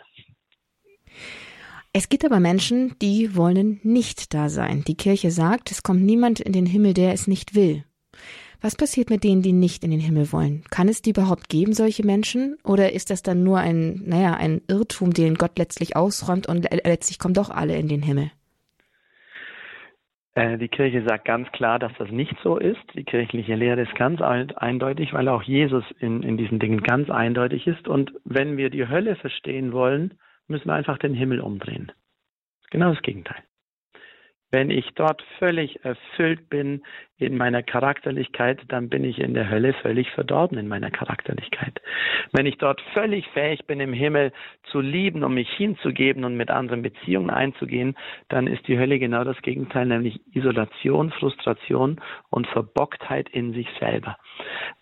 Es gibt aber Menschen, die wollen nicht da sein. Die Kirche sagt, es kommt niemand in den Himmel, der es nicht will. Was passiert mit denen, die nicht in den Himmel wollen? Kann es die überhaupt geben, solche Menschen? Oder ist das dann nur ein, naja, ein Irrtum, den Gott letztlich ausräumt und letztlich kommen doch alle in den Himmel? Äh, die Kirche sagt ganz klar, dass das nicht so ist. Die kirchliche Lehre ist ganz eindeutig, weil auch Jesus in, in diesen Dingen ganz eindeutig ist. Und wenn wir die Hölle verstehen wollen, müssen wir einfach den Himmel umdrehen. Genau das Gegenteil. Wenn ich dort völlig erfüllt bin in meiner Charakterlichkeit, dann bin ich in der Hölle völlig verdorben in meiner Charakterlichkeit. Wenn ich dort völlig fähig bin, im Himmel zu lieben, um mich hinzugeben und mit anderen Beziehungen einzugehen, dann ist die Hölle genau das Gegenteil, nämlich Isolation, Frustration und Verbocktheit in sich selber.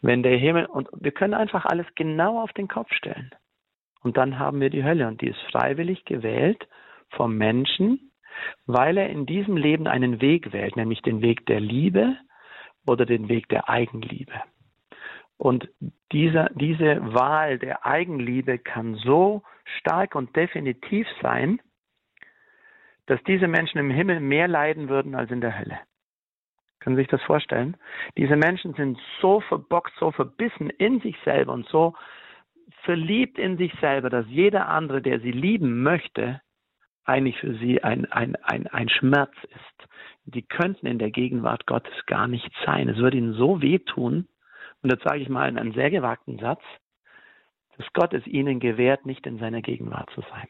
Wenn der Himmel, und wir können einfach alles genau auf den Kopf stellen. Und dann haben wir die Hölle und die ist freiwillig gewählt vom Menschen, weil er in diesem Leben einen Weg wählt, nämlich den Weg der Liebe oder den Weg der Eigenliebe. Und dieser, diese Wahl der Eigenliebe kann so stark und definitiv sein, dass diese Menschen im Himmel mehr leiden würden als in der Hölle. Können Sie sich das vorstellen? Diese Menschen sind so verbockt, so verbissen in sich selber und so verliebt in sich selber, dass jeder andere, der sie lieben möchte, eigentlich für sie ein, ein, ein, ein Schmerz ist. Die könnten in der Gegenwart Gottes gar nicht sein. Es würde ihnen so wehtun, und jetzt sage ich mal einen sehr gewagten Satz, dass Gott es ihnen gewährt, nicht in seiner Gegenwart zu sein,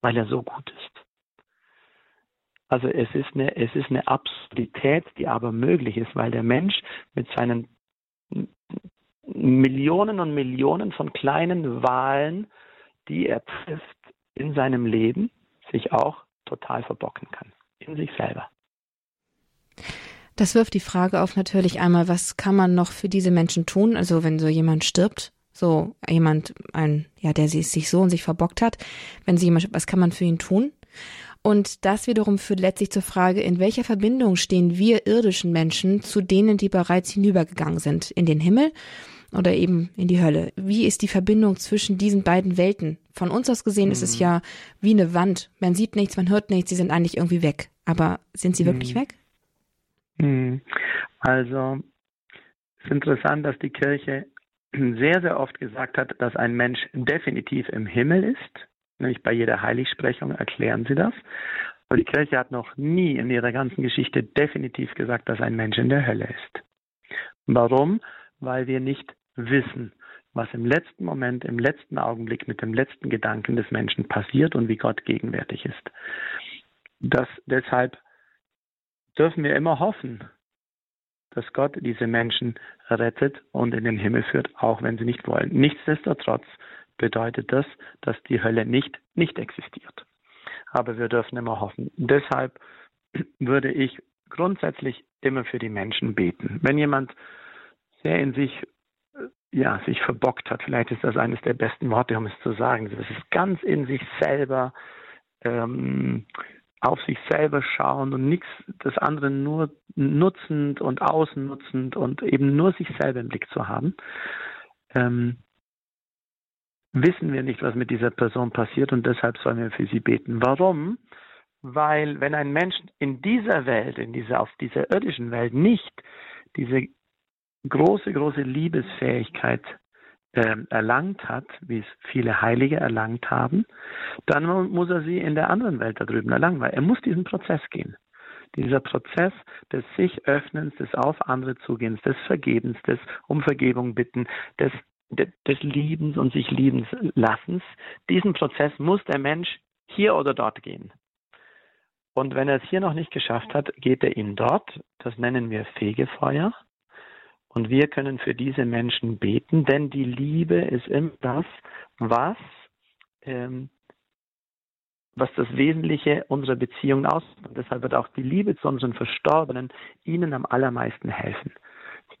weil er so gut ist. Also es ist eine, es ist eine Absurdität, die aber möglich ist, weil der Mensch mit seinen Millionen und Millionen von kleinen Wahlen, die er trifft in seinem Leben, sich auch total verbocken kann. In sich selber. Das wirft die Frage auf natürlich einmal, was kann man noch für diese Menschen tun? Also wenn so jemand stirbt, so jemand, ein, ja, der sich so und sich verbockt hat, wenn sie jemand, was kann man für ihn tun? Und das wiederum führt letztlich zur Frage, in welcher Verbindung stehen wir irdischen Menschen zu denen, die bereits hinübergegangen sind in den Himmel oder eben in die Hölle. Wie ist die Verbindung zwischen diesen beiden Welten? Von uns aus gesehen mhm. ist es mhm. ja wie eine Wand. Man sieht nichts, man hört nichts, sie sind eigentlich irgendwie weg. Aber sind sie mhm. wirklich weg? Mhm. Also, es ist interessant, dass die Kirche sehr, sehr oft gesagt hat, dass ein Mensch definitiv im Himmel ist. Nämlich bei jeder Heiligsprechung erklären sie das. Aber die Kirche hat noch nie in ihrer ganzen Geschichte definitiv gesagt, dass ein Mensch in der Hölle ist. Warum? Weil wir nicht wissen, was im letzten Moment, im letzten Augenblick mit dem letzten Gedanken des Menschen passiert und wie Gott gegenwärtig ist. Das, deshalb dürfen wir immer hoffen, dass Gott diese Menschen rettet und in den Himmel führt, auch wenn sie nicht wollen. Nichtsdestotrotz bedeutet das, dass die Hölle nicht nicht existiert. Aber wir dürfen immer hoffen. Deshalb würde ich grundsätzlich immer für die Menschen beten. Wenn jemand sehr in sich ja, sich verbockt hat, vielleicht ist das eines der besten Worte, um es zu sagen. Das ist ganz in sich selber, ähm, auf sich selber schauen und nichts das andere nur nutzend und ausnutzend und eben nur sich selber im Blick zu haben. Ähm, wissen wir nicht, was mit dieser Person passiert und deshalb sollen wir für sie beten. Warum? Weil wenn ein Mensch in dieser Welt, in dieser, auf dieser irdischen Welt nicht diese große, große Liebesfähigkeit äh, erlangt hat, wie es viele Heilige erlangt haben, dann muss er sie in der anderen Welt da drüben erlangen, weil er muss diesen Prozess gehen. Dieser Prozess des sich Öffnens, des auf andere Zugehens, des Vergebens, des um Vergebung bitten, des des Liebens und sich liebens Lassens. Diesen Prozess muss der Mensch hier oder dort gehen. Und wenn er es hier noch nicht geschafft hat, geht er ihn dort. Das nennen wir Fegefeuer. Und wir können für diese Menschen beten, denn die Liebe ist immer das, was, ähm, was das Wesentliche unserer Beziehungen ausmacht. Und deshalb wird auch die Liebe zu unseren Verstorbenen ihnen am allermeisten helfen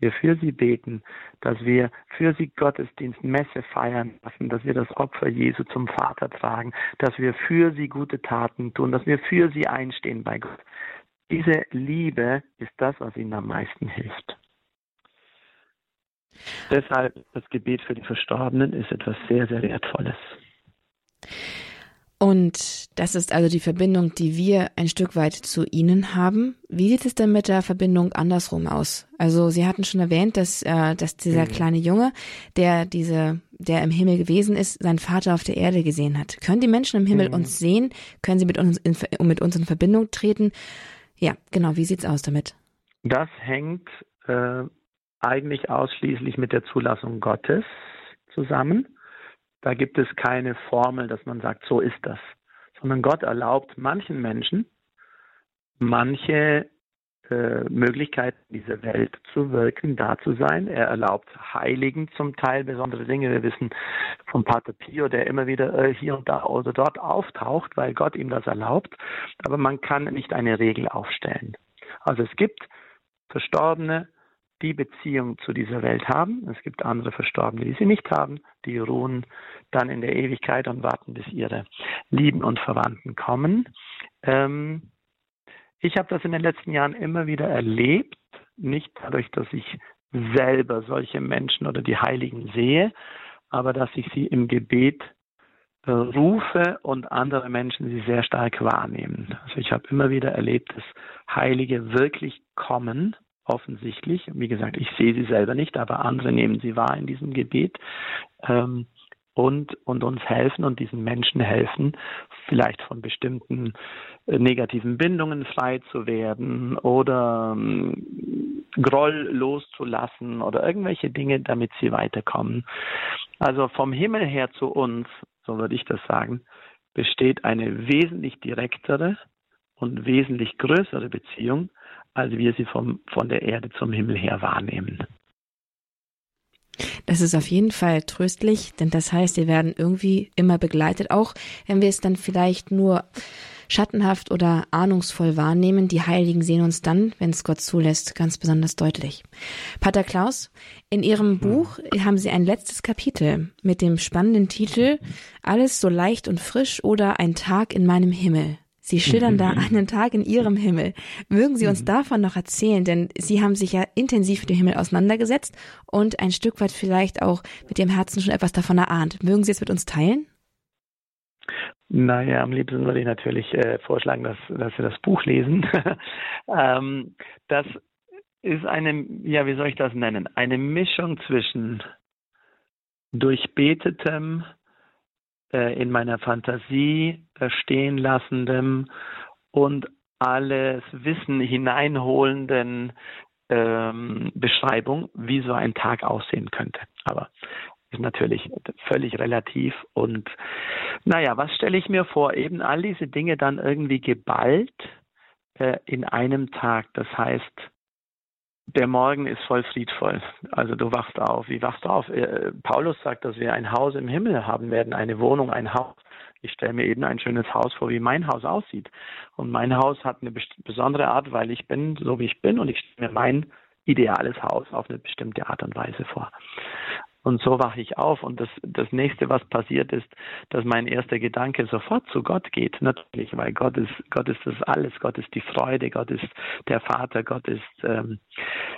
wir für sie beten, dass wir für sie Gottesdienst, Messe feiern lassen, dass wir das Opfer Jesu zum Vater tragen, dass wir für sie gute Taten tun, dass wir für sie einstehen bei Gott. Diese Liebe ist das, was ihnen am meisten hilft. Deshalb das Gebet für die Verstorbenen ist etwas sehr, sehr Wertvolles. Und das ist also die Verbindung, die wir ein Stück weit zu Ihnen haben. Wie sieht es denn mit der Verbindung andersrum aus? Also Sie hatten schon erwähnt, dass, äh, dass dieser mhm. kleine Junge, der diese, der im Himmel gewesen ist, seinen Vater auf der Erde gesehen hat. Können die Menschen im Himmel mhm. uns sehen? Können sie mit uns in, mit uns in Verbindung treten? Ja, genau. Wie sieht's aus damit? Das hängt äh, eigentlich ausschließlich mit der Zulassung Gottes zusammen. Da gibt es keine Formel, dass man sagt, so ist das, sondern Gott erlaubt manchen Menschen manche äh, Möglichkeiten dieser Welt zu wirken, da zu sein. Er erlaubt Heiligen zum Teil besondere Dinge. Wir wissen vom Pater Pio, der immer wieder äh, hier und da oder dort auftaucht, weil Gott ihm das erlaubt. Aber man kann nicht eine Regel aufstellen. Also es gibt Verstorbene, die Beziehung zu dieser Welt haben. Es gibt andere Verstorbene, die sie nicht haben. Die ruhen dann in der Ewigkeit und warten, bis ihre Lieben und Verwandten kommen. Ähm, ich habe das in den letzten Jahren immer wieder erlebt, nicht dadurch, dass ich selber solche Menschen oder die Heiligen sehe, aber dass ich sie im Gebet äh, rufe und andere Menschen sie sehr stark wahrnehmen. Also ich habe immer wieder erlebt, dass Heilige wirklich kommen offensichtlich. Wie gesagt, ich sehe sie selber nicht, aber andere nehmen sie wahr in diesem Gebet ähm, und, und uns helfen und diesen Menschen helfen, vielleicht von bestimmten äh, negativen Bindungen frei zu werden oder ähm, Groll loszulassen oder irgendwelche Dinge, damit sie weiterkommen. Also vom Himmel her zu uns, so würde ich das sagen, besteht eine wesentlich direktere und wesentlich größere Beziehung, als wir sie vom, von der Erde zum Himmel her wahrnehmen. Das ist auf jeden Fall tröstlich, denn das heißt, wir werden irgendwie immer begleitet, auch wenn wir es dann vielleicht nur schattenhaft oder ahnungsvoll wahrnehmen. Die Heiligen sehen uns dann, wenn es Gott zulässt, ganz besonders deutlich. Pater Klaus, in Ihrem hm. Buch haben Sie ein letztes Kapitel mit dem spannenden Titel Alles so leicht und frisch oder ein Tag in meinem Himmel. Sie schildern da einen Tag in Ihrem Himmel. Mögen Sie uns mhm. davon noch erzählen, denn Sie haben sich ja intensiv mit dem Himmel auseinandergesetzt und ein Stück weit vielleicht auch mit Ihrem Herzen schon etwas davon erahnt. Mögen Sie es mit uns teilen? Naja, am liebsten würde ich natürlich äh, vorschlagen, dass, dass Sie das Buch lesen. ähm, das ist eine, ja, wie soll ich das nennen? Eine Mischung zwischen durchbetetem, in meiner Fantasie stehen lassendem und alles Wissen hineinholenden ähm, Beschreibung, wie so ein Tag aussehen könnte. Aber ist natürlich völlig relativ. Und naja, was stelle ich mir vor? Eben all diese Dinge dann irgendwie geballt äh, in einem Tag. Das heißt, der Morgen ist voll friedvoll. Also du wachst auf. Wie wachst du auf? Äh, Paulus sagt, dass wir ein Haus im Himmel haben werden, eine Wohnung, ein Haus Ich stelle mir eben ein schönes Haus vor, wie mein Haus aussieht. Und mein Haus hat eine besondere Art, weil ich bin, so wie ich bin, und ich stelle mir mein ideales Haus auf eine bestimmte Art und Weise vor. Und so wache ich auf und das, das nächste, was passiert ist, dass mein erster Gedanke sofort zu Gott geht. Natürlich, weil Gott ist, Gott ist das alles. Gott ist die Freude. Gott ist der Vater. Gott ist, ähm,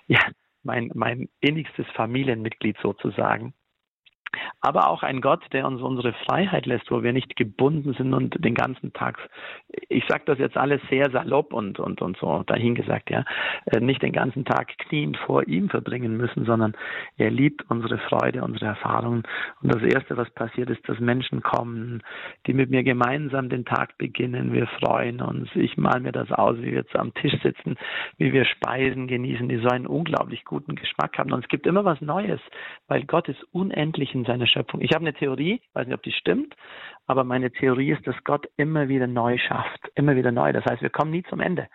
ja, mein, mein innigstes Familienmitglied sozusagen aber auch ein Gott, der uns unsere Freiheit lässt, wo wir nicht gebunden sind und den ganzen Tag, ich sage das jetzt alles sehr salopp und, und, und so dahingesagt, ja, äh, nicht den ganzen Tag kniend vor ihm verbringen müssen, sondern er liebt unsere Freude, unsere Erfahrungen. Und das Erste, was passiert, ist, dass Menschen kommen, die mit mir gemeinsam den Tag beginnen. Wir freuen uns. Ich mal mir das aus, wie wir jetzt am Tisch sitzen, wie wir Speisen genießen, die so einen unglaublich guten Geschmack haben. Und es gibt immer was Neues, weil Gott ist unendlich in seiner Schöpfung. Ich habe eine Theorie, weiß nicht, ob die stimmt, aber meine Theorie ist, dass Gott immer wieder neu schafft, immer wieder neu. Das heißt, wir kommen nie zum Ende.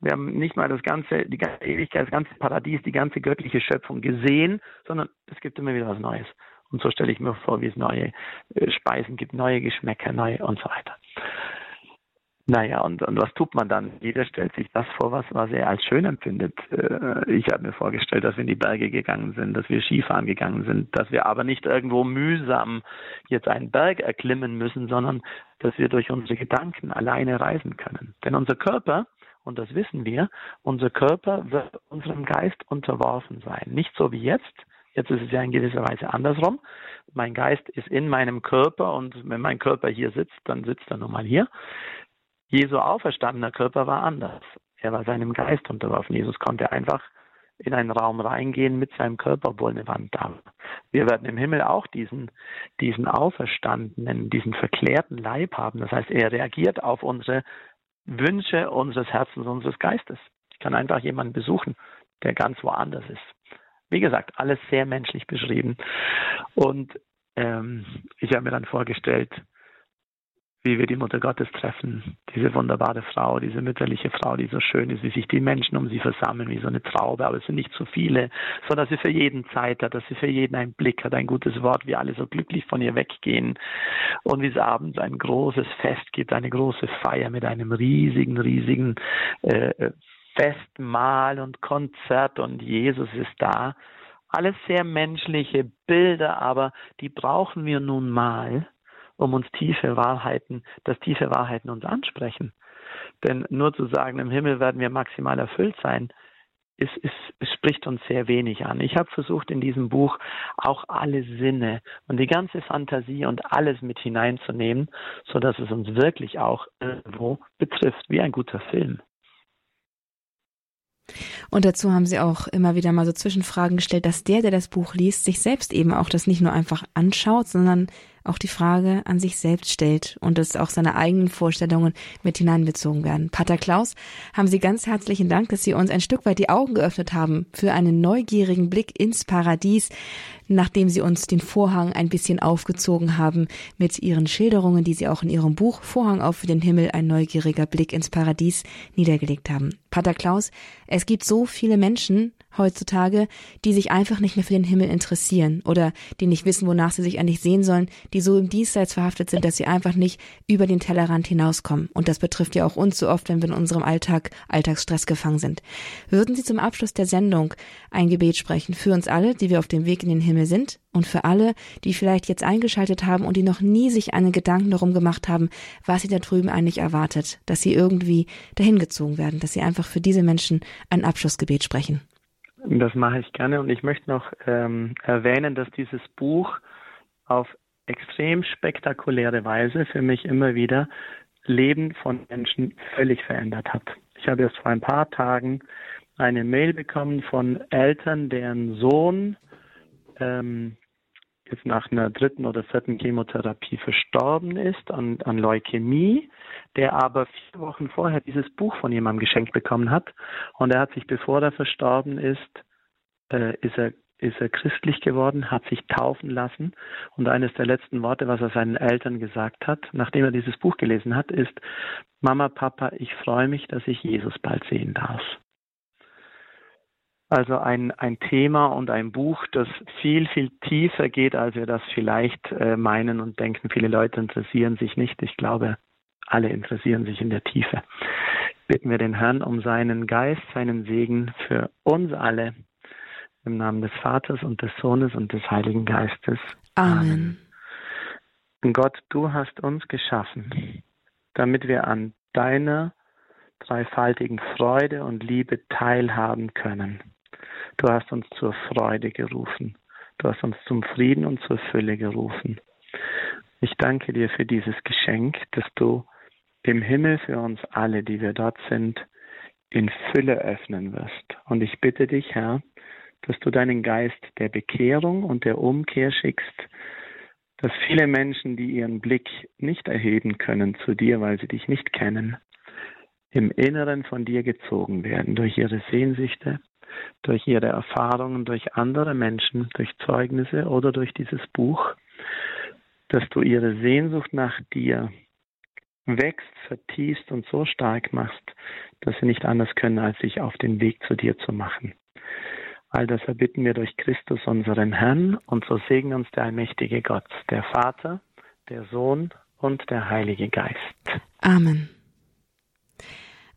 Wir haben nicht mal das ganze, die ganze Ewigkeit, das ganze Paradies, die ganze göttliche Schöpfung gesehen, sondern es gibt immer wieder was Neues. Und so stelle ich mir vor, wie es neue äh, Speisen gibt, neue Geschmäcker, neue und so weiter. Naja, und, und was tut man dann? Jeder stellt sich das vor, was, was er als schön empfindet. Äh, ich habe mir vorgestellt, dass wir in die Berge gegangen sind, dass wir Skifahren gegangen sind, dass wir aber nicht irgendwo mühsam jetzt einen Berg erklimmen müssen, sondern dass wir durch unsere Gedanken alleine reisen können. Denn unser Körper, und das wissen wir, unser Körper wird unserem Geist unterworfen sein. Nicht so wie jetzt. Jetzt ist es ja in gewisser Weise andersrum. Mein Geist ist in meinem Körper und wenn mein Körper hier sitzt, dann sitzt er nun mal hier. Jesu auferstandener Körper war anders. Er war seinem Geist unterworfen. Jesus konnte einfach in einen Raum reingehen mit seinem Körper, obwohl eine Wand da war. Wir werden im Himmel auch diesen, diesen auferstandenen, diesen verklärten Leib haben. Das heißt, er reagiert auf unsere Wünsche unseres Herzens, unseres Geistes. Ich kann einfach jemanden besuchen, der ganz woanders ist. Wie gesagt, alles sehr menschlich beschrieben. Und ähm, ich habe mir dann vorgestellt, wie wir die Mutter Gottes treffen. Diese wunderbare Frau, diese mütterliche Frau, die so schön ist, wie sich die Menschen um sie versammeln, wie so eine Traube, aber es sind nicht zu viele, sondern dass sie für jeden Zeit hat, dass sie für jeden einen Blick hat, ein gutes Wort, wie alle so glücklich von ihr weggehen und wie es abends ein großes Fest gibt, eine große Feier mit einem riesigen, riesigen äh, Festmahl und Konzert und Jesus ist da. Alles sehr menschliche Bilder, aber die brauchen wir nun mal, um uns tiefe Wahrheiten, dass tiefe Wahrheiten uns ansprechen. Denn nur zu sagen, im Himmel werden wir maximal erfüllt sein, es, es, es spricht uns sehr wenig an. Ich habe versucht, in diesem Buch auch alle Sinne und die ganze Fantasie und alles mit hineinzunehmen, so dass es uns wirklich auch irgendwo betrifft, wie ein guter Film. Und dazu haben Sie auch immer wieder mal so Zwischenfragen gestellt, dass der, der das Buch liest, sich selbst eben auch das nicht nur einfach anschaut, sondern auch die Frage an sich selbst stellt und dass auch seine eigenen Vorstellungen mit hineinbezogen werden. Pater Klaus, haben Sie ganz herzlichen Dank, dass Sie uns ein Stück weit die Augen geöffnet haben für einen neugierigen Blick ins Paradies, nachdem Sie uns den Vorhang ein bisschen aufgezogen haben mit Ihren Schilderungen, die Sie auch in Ihrem Buch Vorhang auf für den Himmel, ein neugieriger Blick ins Paradies niedergelegt haben. Pater Klaus, es gibt so viele Menschen, heutzutage, die sich einfach nicht mehr für den Himmel interessieren oder die nicht wissen, wonach sie sich eigentlich sehen sollen, die so im Diesseits verhaftet sind, dass sie einfach nicht über den Tellerrand hinauskommen. Und das betrifft ja auch uns so oft, wenn wir in unserem Alltag, Alltagsstress gefangen sind. Würden Sie zum Abschluss der Sendung ein Gebet sprechen für uns alle, die wir auf dem Weg in den Himmel sind und für alle, die vielleicht jetzt eingeschaltet haben und die noch nie sich einen Gedanken darum gemacht haben, was sie da drüben eigentlich erwartet, dass sie irgendwie dahin gezogen werden, dass sie einfach für diese Menschen ein Abschlussgebet sprechen. Das mache ich gerne und ich möchte noch ähm, erwähnen, dass dieses Buch auf extrem spektakuläre Weise für mich immer wieder Leben von Menschen völlig verändert hat. Ich habe erst vor ein paar Tagen eine Mail bekommen von Eltern, deren Sohn ähm, jetzt nach einer dritten oder vierten Chemotherapie verstorben ist an, an Leukämie, der aber vier Wochen vorher dieses Buch von jemandem geschenkt bekommen hat. Und er hat sich, bevor er verstorben ist, äh, ist er ist er christlich geworden, hat sich taufen lassen und eines der letzten Worte, was er seinen Eltern gesagt hat, nachdem er dieses Buch gelesen hat, ist, Mama, Papa, ich freue mich, dass ich Jesus bald sehen darf. Also ein, ein Thema und ein Buch, das viel, viel tiefer geht, als wir das vielleicht äh, meinen und denken. Viele Leute interessieren sich nicht. Ich glaube, alle interessieren sich in der Tiefe. Bitten wir den Herrn um seinen Geist, seinen Segen für uns alle. Im Namen des Vaters und des Sohnes und des Heiligen Geistes. Amen. Amen. Gott, du hast uns geschaffen, damit wir an deiner dreifaltigen Freude und Liebe teilhaben können. Du hast uns zur Freude gerufen. Du hast uns zum Frieden und zur Fülle gerufen. Ich danke dir für dieses Geschenk, dass du im Himmel für uns alle, die wir dort sind, in Fülle öffnen wirst. Und ich bitte dich, Herr, dass du deinen Geist der Bekehrung und der Umkehr schickst, dass viele Menschen, die ihren Blick nicht erheben können zu dir, weil sie dich nicht kennen, im Inneren von dir gezogen werden durch ihre Sehnsüchte, durch ihre Erfahrungen, durch andere Menschen, durch Zeugnisse oder durch dieses Buch, dass du ihre Sehnsucht nach dir wächst, vertiefst und so stark machst, dass sie nicht anders können, als sich auf den Weg zu dir zu machen. All das erbitten wir durch Christus, unseren Herrn, und so segne uns der allmächtige Gott, der Vater, der Sohn und der Heilige Geist. Amen.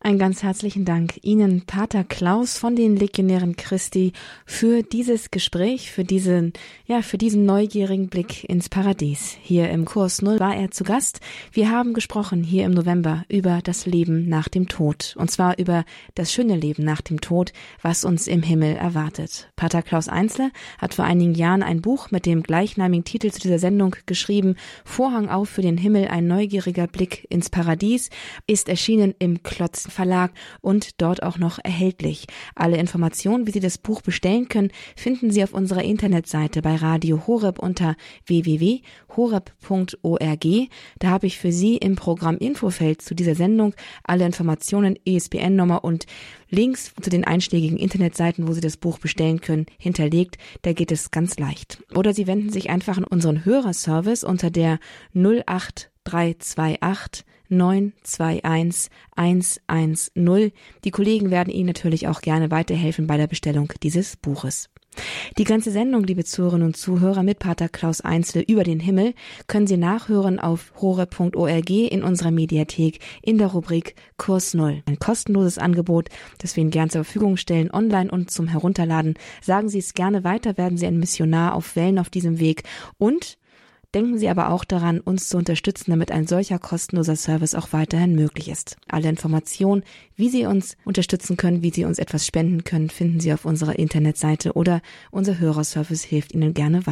Ein ganz herzlichen Dank Ihnen, Pater Klaus von den Legionären Christi, für dieses Gespräch, für diesen, ja, für diesen neugierigen Blick ins Paradies. Hier im Kurs Null war er zu Gast. Wir haben gesprochen hier im November über das Leben nach dem Tod. Und zwar über das schöne Leben nach dem Tod, was uns im Himmel erwartet. Pater Klaus Einzler hat vor einigen Jahren ein Buch mit dem gleichnamigen Titel zu dieser Sendung geschrieben. Vorhang auf für den Himmel, ein neugieriger Blick ins Paradies, ist erschienen im Klotz Verlag und dort auch noch erhältlich. Alle Informationen, wie Sie das Buch bestellen können, finden Sie auf unserer Internetseite bei Radio Horeb unter www.horeb.org. Da habe ich für Sie im Programm Infofeld zu dieser Sendung alle Informationen, ESPN-Nummer und Links zu den einschlägigen Internetseiten, wo Sie das Buch bestellen können, hinterlegt. Da geht es ganz leicht. Oder Sie wenden sich einfach an unseren Hörerservice unter der 08328 921 110. Die Kollegen werden Ihnen natürlich auch gerne weiterhelfen bei der Bestellung dieses Buches. Die ganze Sendung, liebe Zuhörerinnen und Zuhörer, mit Pater Klaus Einzel über den Himmel, können Sie nachhören auf hore.org in unserer Mediathek in der Rubrik Kurs Null. Ein kostenloses Angebot, das wir Ihnen gern zur Verfügung stellen, online und zum Herunterladen. Sagen Sie es gerne weiter, werden Sie ein Missionar auf Wellen auf diesem Weg und Denken Sie aber auch daran, uns zu unterstützen, damit ein solcher kostenloser Service auch weiterhin möglich ist. Alle Informationen, wie Sie uns unterstützen können, wie Sie uns etwas spenden können, finden Sie auf unserer Internetseite oder unser Hörerservice hilft Ihnen gerne weiter.